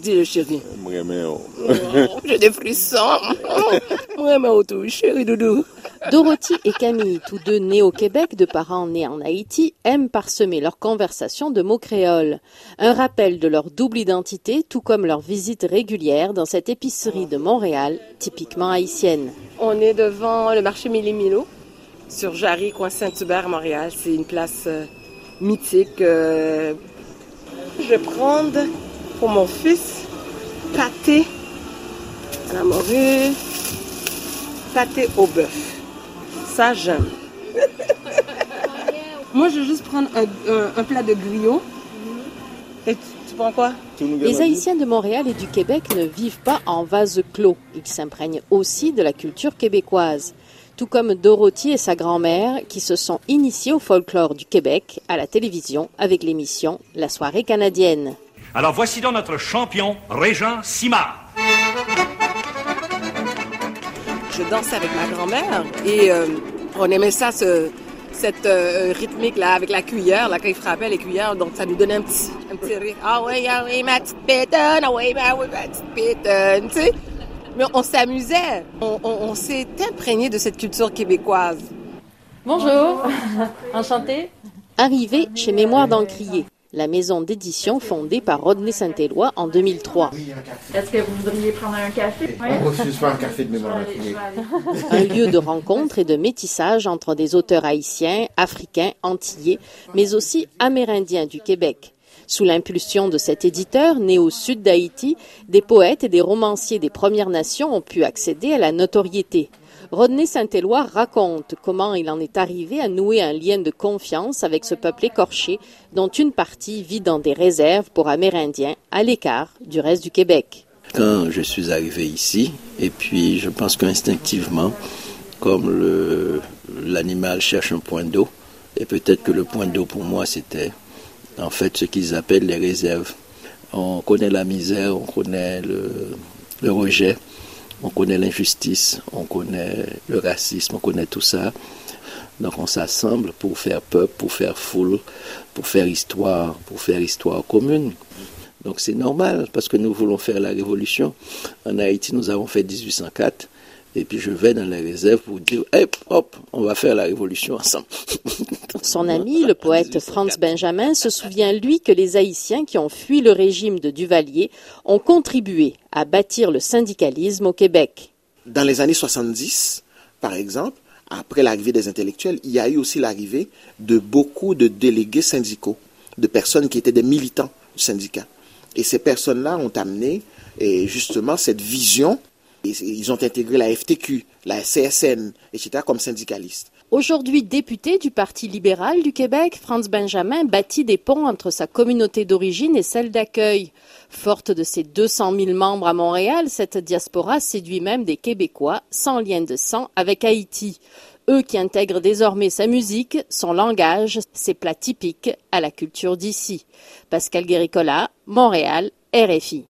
Dis le chéri. Oh, J'ai des frissons. Vraiment tout, chéri doudou. Dorothy et Camille, tous deux nés au Québec de parents nés en Haïti, aiment parsemer leur conversation de mots créoles. Un rappel de leur double identité, tout comme leur visite régulière dans cette épicerie de Montréal, typiquement haïtienne. On est devant le marché Milo sur Jarry, coin Saint-Hubert, Montréal. C'est une place euh, mythique. euh. Je vais prendre pour mon fils pâté à la morue, pâté au bœuf. Ça, j'aime. Moi, je vais juste prendre un, un- un plat de griot. Et tu, tu prends quoi? Les Haïtiens de Montréal et du Québec ne vivent pas en vase clos. Ils s'imprègnent aussi de la culture québécoise. Tout comme Dorothy et sa grand-mère qui se sont initiés au folklore du Québec à la télévision avec l'émission La soirée canadienne. Alors voici donc notre champion, Régent Simard. Je dansais avec ma grand-mère et euh, on aimait ça, ce, cette euh, rythmique là avec la cuillère, là quand il frappait les cuillères, donc ça nous donnait un petit, un petit rire. Ah oui, ah oui, ma petite pétonne, ah oui, ah oui, ma petite pétonne, tu sais. Mais on s'amusait, on, on, on s'est imprégné de cette culture québécoise. Bonjour, enchantée. Arrivé chez Mémoire d'Encrier, la maison d'édition fondée par Rodney Saint-Éloi en 2003. Est-ce que vous voudriez prendre un café? On refuse pas un café de mémoire. Un lieu de rencontre et de métissage entre des auteurs haïtiens, africains, antillais, mais aussi amérindiens du Québec. Sous l'impulsion de cet éditeur, né au sud d'Haïti, des poètes et des romanciers des Premières Nations ont pu accéder à la notoriété. Rodney Saint-Éloi raconte comment il en est arrivé à nouer un lien de confiance avec ce peuple écorché, dont une partie vit dans des réserves pour Amérindiens, à l'écart du reste du Québec. quand je suis arrivé ici, et puis je pense qu'instinctivement, comme l'animal cherche un point d'eau, et peut-être que le point d'eau pour moi c'était en fait ce qu'ils appellent les réserves. On connaît la misère, on connaît le, le rejet, on connaît l'injustice, on connaît le racisme, on connaît tout ça. Donc on s'assemble pour faire peuple, pour faire foule, pour faire histoire, pour faire histoire commune. Donc c'est normal parce que nous voulons faire la révolution. En Haïti, nous avons fait 1804. Et puis je vais dans les réserves pour dire, hop, hop, on va faire la révolution ensemble. Son ami, le poète Franz Benjamin, se souvient, lui, que les Haïtiens qui ont fui le régime de Duvalier ont contribué à bâtir le syndicalisme au Québec. Dans les années 70, par exemple, après l'arrivée des intellectuels, il y a eu aussi l'arrivée de beaucoup de délégués syndicaux, de personnes qui étaient des militants du syndicat. Et ces personnes-là ont amené eh, justement cette vision. Ils ont intégré la FTQ, la CSN, etc., comme syndicalistes. Aujourd'hui député du Parti libéral du Québec, Franz Benjamin bâtit des ponts entre sa communauté d'origine et celle d'accueil. Forte de ses 200 000 membres à Montréal, cette diaspora séduit même des Québécois sans lien de sang avec Haïti. Eux qui intègrent désormais sa musique, son langage, ses plats typiques à la culture d'ici. Pascal Guéricola, Montréal, RFI.